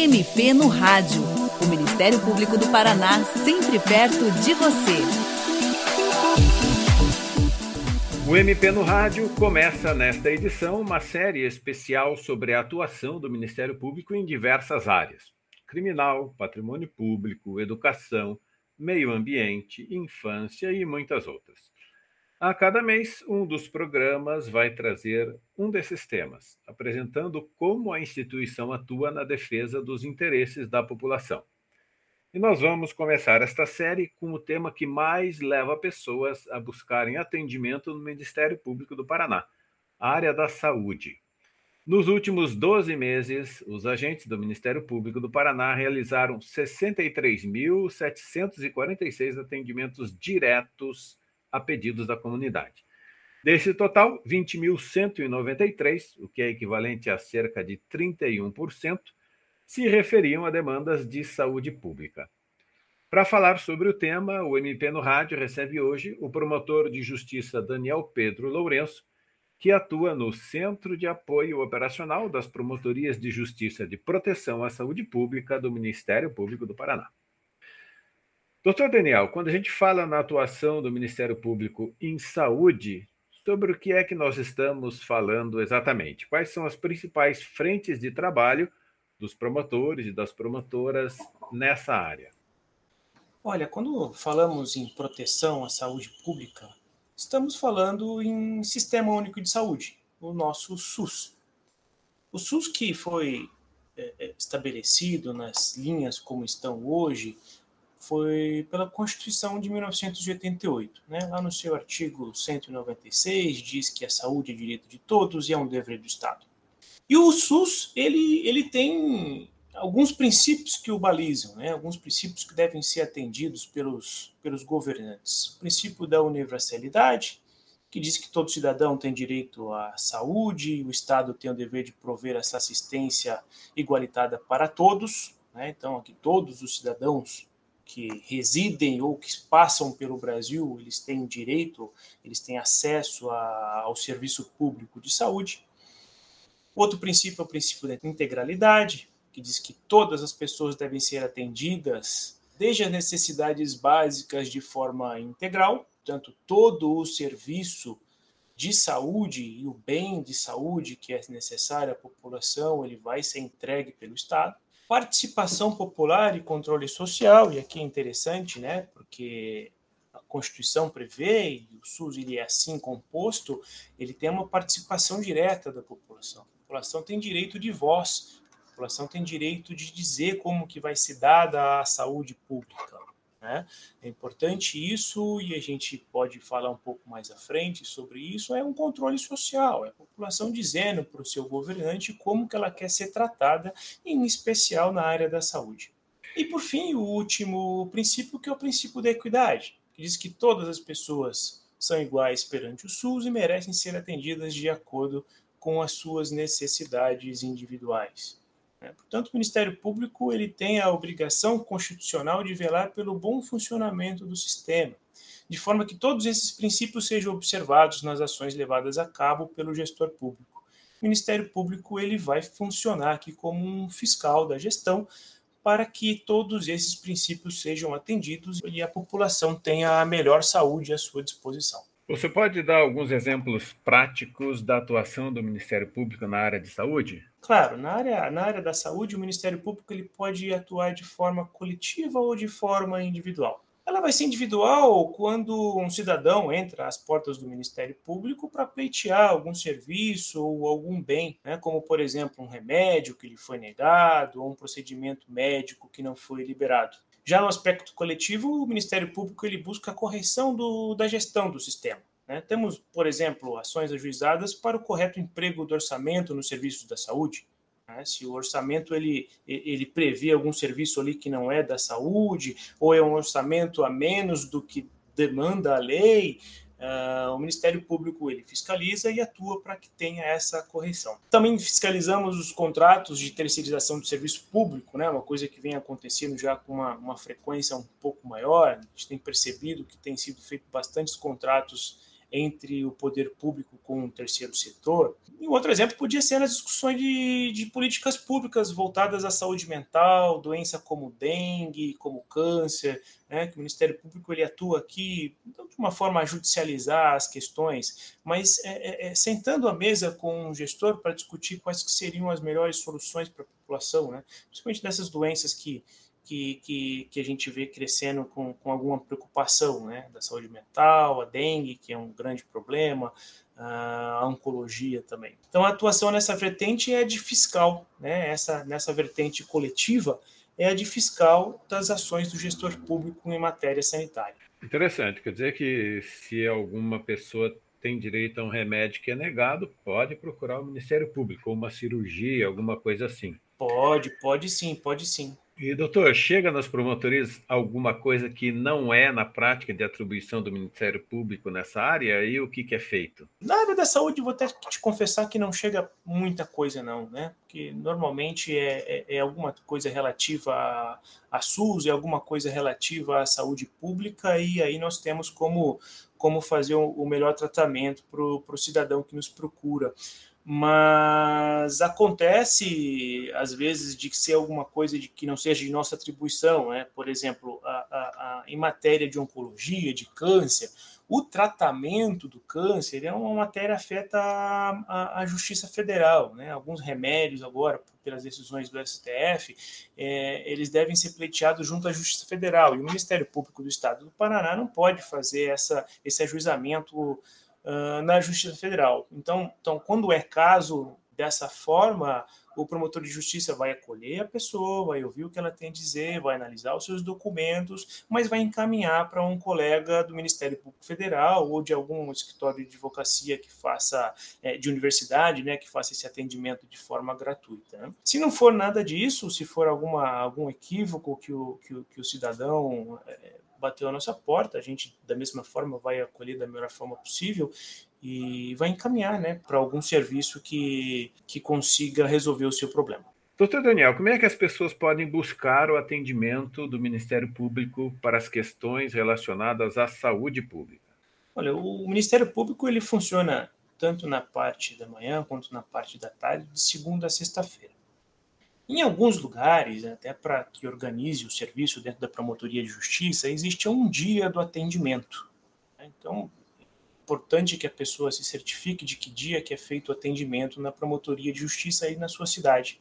MP no Rádio. O Ministério Público do Paraná, sempre perto de você. O MP no Rádio começa nesta edição uma série especial sobre a atuação do Ministério Público em diversas áreas: criminal, patrimônio público, educação, meio ambiente, infância e muitas outras. A cada mês, um dos programas vai trazer um desses temas, apresentando como a instituição atua na defesa dos interesses da população. E nós vamos começar esta série com o tema que mais leva pessoas a buscarem atendimento no Ministério Público do Paraná, a área da saúde. Nos últimos 12 meses, os agentes do Ministério Público do Paraná realizaram 63.746 atendimentos diretos a pedidos da comunidade. Desse total, 20.193, o que é equivalente a cerca de 31%, se referiam a demandas de saúde pública. Para falar sobre o tema, o MP no Rádio recebe hoje o promotor de justiça Daniel Pedro Lourenço, que atua no Centro de Apoio Operacional das Promotorias de Justiça de Proteção à Saúde Pública do Ministério Público do Paraná. Doutor Daniel, quando a gente fala na atuação do Ministério Público em saúde, sobre o que é que nós estamos falando exatamente? Quais são as principais frentes de trabalho dos promotores e das promotoras nessa área? Olha, quando falamos em proteção à saúde pública, estamos falando em Sistema Único de Saúde, o nosso SUS. O SUS que foi é, estabelecido nas linhas como estão hoje, foi pela Constituição de 1988. Né? Lá no seu artigo 196 diz que a saúde é direito de todos e é um dever do Estado. E o SUS ele, ele tem alguns princípios que o balizam, né? alguns princípios que devem ser atendidos pelos, pelos governantes. O princípio da universalidade, que diz que todo cidadão tem direito à saúde, o Estado tem o dever de prover essa assistência igualitária para todos. Né? Então, aqui todos os cidadãos que residem ou que passam pelo Brasil, eles têm direito, eles têm acesso a, ao serviço público de saúde. Outro princípio é o princípio da integralidade, que diz que todas as pessoas devem ser atendidas, desde as necessidades básicas de forma integral, portanto, todo o serviço de saúde e o bem de saúde que é necessário à população, ele vai ser entregue pelo Estado participação popular e controle social, e aqui é interessante, né, porque a Constituição prevê, e o SUS ele é assim composto, ele tem uma participação direta da população. A população tem direito de voz, a população tem direito de dizer como que vai ser dada a saúde pública. Né? É importante isso e a gente pode falar um pouco mais à frente sobre isso. É um controle social, é a população dizendo para o seu governante como que ela quer ser tratada, em especial na área da saúde. E por fim, o último princípio que é o princípio da equidade, que diz que todas as pessoas são iguais perante o SUS e merecem ser atendidas de acordo com as suas necessidades individuais. Né? Portanto, o Ministério Público ele tem a obrigação constitucional de velar pelo bom funcionamento do sistema, de forma que todos esses princípios sejam observados nas ações levadas a cabo pelo gestor público. O Ministério Público ele vai funcionar aqui como um fiscal da gestão para que todos esses princípios sejam atendidos e a população tenha a melhor saúde à sua disposição. Você pode dar alguns exemplos práticos da atuação do Ministério Público na área de saúde? Claro, na área, na área da saúde, o Ministério Público ele pode atuar de forma coletiva ou de forma individual. Ela vai ser individual quando um cidadão entra às portas do Ministério Público para pleitear algum serviço ou algum bem, né? como, por exemplo, um remédio que lhe foi negado ou um procedimento médico que não foi liberado. Já no aspecto coletivo, o Ministério Público ele busca a correção do, da gestão do sistema. Né? Temos, por exemplo, ações ajuizadas para o correto emprego do orçamento nos serviços da saúde. Né? Se o orçamento ele, ele prevê algum serviço ali que não é da saúde, ou é um orçamento a menos do que demanda a lei, Uh, o Ministério Público ele fiscaliza e atua para que tenha essa correção. Também fiscalizamos os contratos de terceirização do serviço público, né, uma coisa que vem acontecendo já com uma, uma frequência um pouco maior. A gente tem percebido que tem sido feito bastantes contratos entre o poder público com o terceiro setor. E outro exemplo podia ser as discussões de, de políticas públicas voltadas à saúde mental, doença como dengue, como câncer, né, que o Ministério Público ele atua aqui não de uma forma a judicializar as questões, mas é, é, é sentando à mesa com um gestor para discutir quais que seriam as melhores soluções para a população, né, principalmente dessas doenças que que, que, que, a gente vê crescendo com, com alguma preocupação, né? Da saúde mental, a dengue, que é um grande problema, a oncologia também. Então, a atuação nessa vertente é de fiscal, né? Essa, nessa vertente coletiva é a de fiscal das ações do gestor público em matéria sanitária. Interessante, quer dizer que se alguma pessoa tem direito a um remédio que é negado, pode procurar o Ministério Público, ou uma cirurgia, alguma coisa assim. Pode, pode sim, pode sim. E, doutor, chega nas promotorias alguma coisa que não é na prática de atribuição do Ministério Público nessa área? E o que, que é feito? Na área da saúde, vou até te confessar que não chega muita coisa, não, né? Porque normalmente é, é, é alguma coisa relativa a, a SUS, é alguma coisa relativa à saúde pública, e aí nós temos como, como fazer o melhor tratamento para o cidadão que nos procura mas acontece às vezes de ser alguma coisa de que não seja de nossa atribuição, né? Por exemplo, a, a, a, em matéria de oncologia, de câncer, o tratamento do câncer é uma matéria afeta a, Justiça Federal, né? Alguns remédios agora, pelas decisões do STF, é, eles devem ser pleiteados junto à Justiça Federal e o Ministério Público do Estado do Paraná não pode fazer essa, esse ajuizamento na Justiça Federal. Então, então, quando é caso dessa forma, o promotor de justiça vai acolher a pessoa, vai ouvir o que ela tem a dizer, vai analisar os seus documentos, mas vai encaminhar para um colega do Ministério Público Federal ou de algum escritório de advocacia que faça, é, de universidade, né, que faça esse atendimento de forma gratuita. Né? Se não for nada disso, se for alguma, algum equívoco que o, que o, que o cidadão é, bateu a nossa porta, a gente, da mesma forma, vai acolher da melhor forma possível e vai encaminhar né, para algum serviço que, que consiga resolver o seu problema. Doutor Daniel, como é que as pessoas podem buscar o atendimento do Ministério Público para as questões relacionadas à saúde pública? Olha, o Ministério Público ele funciona tanto na parte da manhã quanto na parte da tarde, de segunda a sexta-feira. Em alguns lugares, até para que organize o serviço dentro da promotoria de justiça, existe um dia do atendimento. Né? Então, é importante que a pessoa se certifique de que dia que é feito o atendimento na promotoria de justiça aí na sua cidade.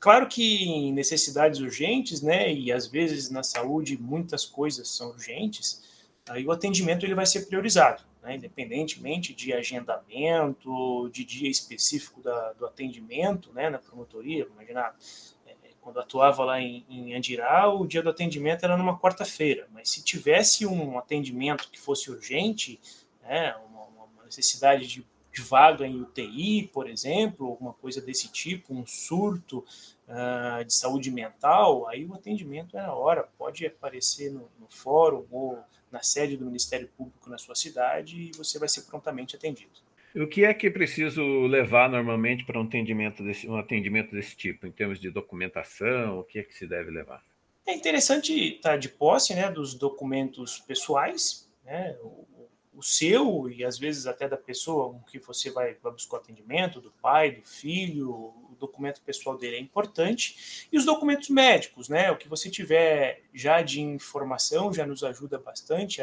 Claro que em necessidades urgentes, né, e às vezes na saúde muitas coisas são urgentes, aí o atendimento ele vai ser priorizado né, independentemente de agendamento, de dia específico da, do atendimento né, na promotoria. Imagina, é, quando atuava lá em, em Andirá, o dia do atendimento era numa quarta-feira, mas se tivesse um atendimento que fosse urgente, né, uma, uma necessidade de, de, vaga em UTI, por exemplo, alguma coisa desse tipo, um surto uh, de saúde mental, aí o atendimento é na hora, pode aparecer no, no fórum ou na sede do Ministério Público na sua cidade e você vai ser prontamente atendido. O que é que preciso levar normalmente para um atendimento desse, um atendimento desse tipo, em termos de documentação? O que é que se deve levar? É interessante estar de posse né, dos documentos pessoais, né, o, o seu e às vezes até da pessoa com que você vai, vai buscar atendimento, do pai, do filho, documento pessoal dele é importante. E os documentos médicos, né? O que você tiver já de informação já nos ajuda bastante.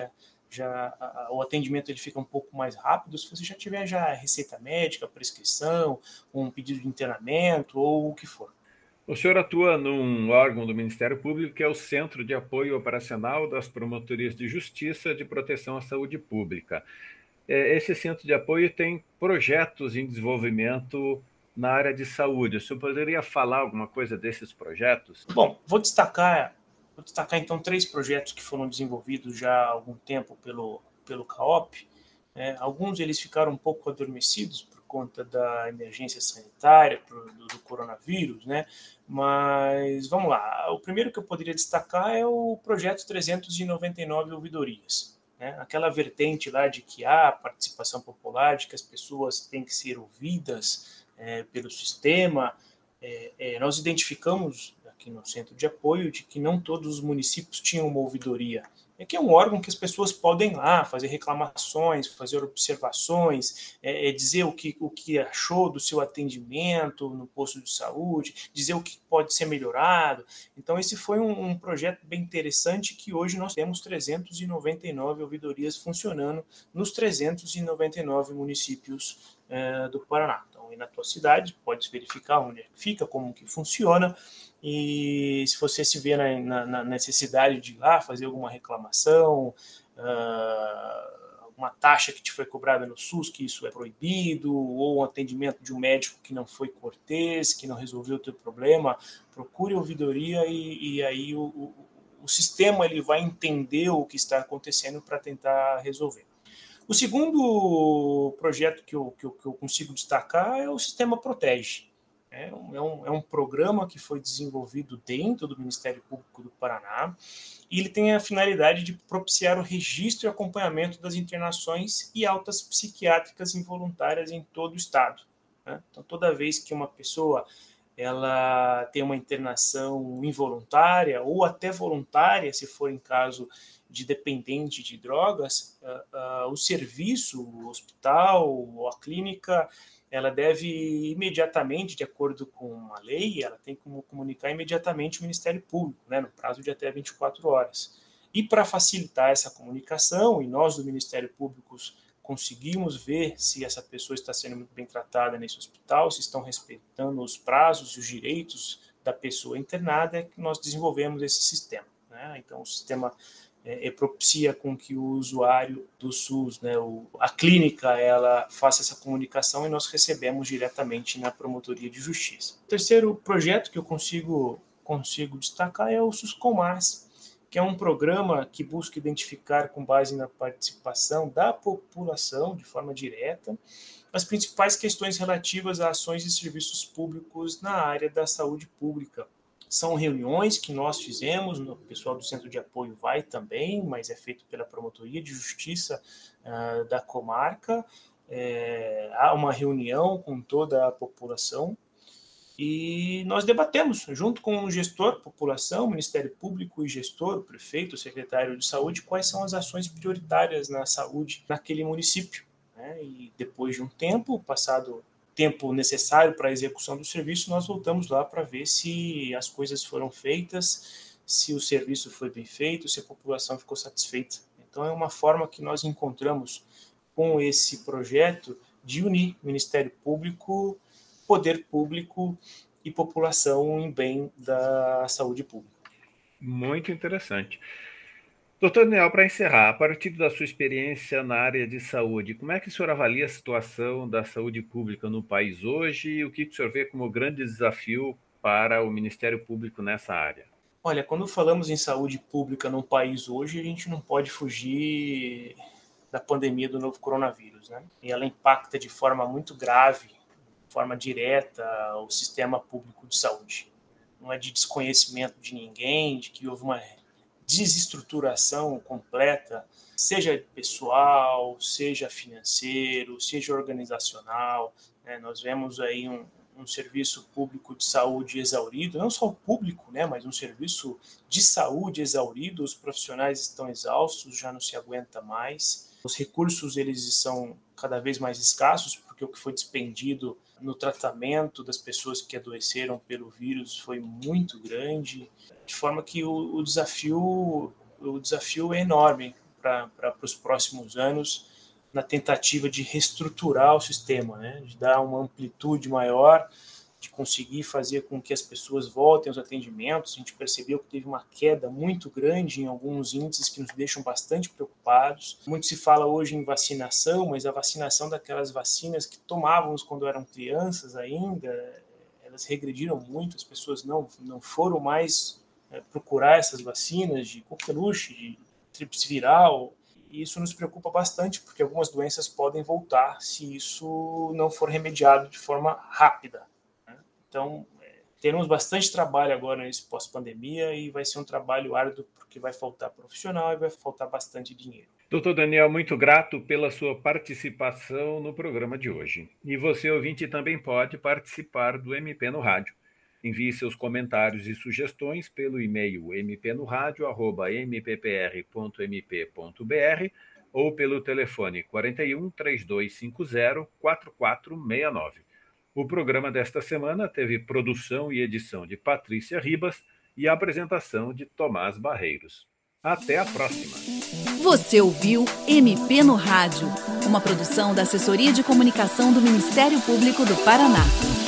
Já a, o atendimento ele fica um pouco mais rápido se você já tiver já receita médica, prescrição, um pedido de internamento ou o que for. O senhor atua num órgão do Ministério Público que é o Centro de Apoio Operacional das Promotorias de Justiça de Proteção à Saúde Pública. É, esse centro de apoio tem projetos em desenvolvimento na área de saúde. O senhor poderia falar alguma coisa desses projetos? Bom, vou destacar, vou destacar então três projetos que foram desenvolvidos já há algum tempo pelo, pelo CAOP. É, alguns eles ficaram um pouco adormecidos por conta da emergência sanitária, do, do coronavírus, né? Mas vamos lá. O primeiro que eu poderia destacar é o projeto 399 ouvidorias. Né? Aquela vertente lá de que há participação popular, de que as pessoas têm que ser ouvidas, é, pelo sistema. É, é, nós identificamos aqui no centro de apoio de que não todos os municípios tinham uma ouvidoria é que é um órgão que as pessoas podem lá fazer reclamações, fazer observações, é, é dizer o que, o que achou do seu atendimento no posto de saúde, dizer o que pode ser melhorado. Então, esse foi um, um projeto bem interessante que hoje nós temos 399 ouvidorias funcionando nos 399 municípios é, do Paraná. Então, aí na tua cidade, pode verificar onde fica, como que funciona, e se você se vê na, na necessidade de ir lá fazer alguma reclamação, uh, uma taxa que te foi cobrada no SUS, que isso é proibido, ou um atendimento de um médico que não foi cortês, que não resolveu o teu problema, procure ouvidoria e, e aí o, o, o sistema ele vai entender o que está acontecendo para tentar resolver. O segundo projeto que eu, que eu, que eu consigo destacar é o Sistema Protege. É um, é um, é um programa que foi desenvolvido dentro do Ministério Público do Paraná e ele tem a finalidade de propiciar o registro e acompanhamento das internações e altas psiquiátricas involuntárias em todo o estado. Né? Então, toda vez que uma pessoa ela tem uma internação involuntária ou até voluntária, se for em caso de dependente de drogas, uh, uh, o serviço, o hospital ou a clínica ela deve imediatamente, de acordo com a lei, ela tem como comunicar imediatamente o Ministério Público, né, no prazo de até 24 horas. E para facilitar essa comunicação, e nós do Ministério Público conseguimos ver se essa pessoa está sendo muito bem tratada nesse hospital, se estão respeitando os prazos e os direitos da pessoa internada, é que nós desenvolvemos esse sistema. Né? Então, o sistema é, é, propicia com que o usuário do SUS, né, o, a clínica, ela faça essa comunicação e nós recebemos diretamente na promotoria de justiça. O terceiro projeto que eu consigo consigo destacar é o SUS Comars, que é um programa que busca identificar, com base na participação da população de forma direta, as principais questões relativas a ações e serviços públicos na área da saúde pública, são reuniões que nós fizemos, o pessoal do centro de apoio vai também, mas é feito pela Promotoria de Justiça uh, da comarca. É, há uma reunião com toda a população e nós debatemos, junto com o gestor, população, Ministério Público e gestor, prefeito, secretário de saúde, quais são as ações prioritárias na saúde naquele município. Né? E depois de um tempo, passado tempo necessário para a execução do serviço, nós voltamos lá para ver se as coisas foram feitas, se o serviço foi bem feito, se a população ficou satisfeita. Então, é uma forma que nós encontramos com esse projeto de unir Ministério Público, poder público e população em bem da saúde pública. Muito interessante. Doutor Daniel, para encerrar, a partir da sua experiência na área de saúde, como é que o senhor avalia a situação da saúde pública no país hoje e o que o senhor vê como grande desafio para o Ministério Público nessa área? Olha, quando falamos em saúde pública no país hoje, a gente não pode fugir da pandemia do novo coronavírus, né? E ela impacta de forma muito grave, forma direta, o sistema público de saúde. Não é de desconhecimento de ninguém, de que houve uma desestruturação completa, seja pessoal, seja financeiro, seja organizacional. Né? Nós vemos aí um, um serviço público de saúde exaurido, não só o público, né, mas um serviço de saúde exaurido, os profissionais estão exaustos, já não se aguenta mais. Os recursos eles são cada vez mais escassos, porque o que foi despendido no tratamento das pessoas que adoeceram pelo vírus foi muito grande, de forma que o, o desafio o desafio é enorme para os próximos anos na tentativa de reestruturar o sistema, né? de dar uma amplitude maior de conseguir fazer com que as pessoas voltem aos atendimentos. A gente percebeu que teve uma queda muito grande em alguns índices que nos deixam bastante preocupados. Muito se fala hoje em vacinação, mas a vacinação daquelas vacinas que tomávamos quando eram crianças ainda, elas regrediram muito, as pessoas não, não foram mais é, procurar essas vacinas de coqueluche, de tríplice viral, e isso nos preocupa bastante, porque algumas doenças podem voltar se isso não for remediado de forma rápida. Então, é, teremos bastante trabalho agora nesse pós-pandemia e vai ser um trabalho árduo porque vai faltar profissional e vai faltar bastante dinheiro. Doutor Daniel, muito grato pela sua participação no programa de hoje. E você, ouvinte, também pode participar do MP no Rádio. Envie seus comentários e sugestões pelo e-mail mpnoradio.mppr.mp.br ou pelo telefone 41 3250 4469. O programa desta semana teve produção e edição de Patrícia Ribas e apresentação de Tomás Barreiros. Até a próxima. Você ouviu MP no Rádio, uma produção da Assessoria de Comunicação do Ministério Público do Paraná.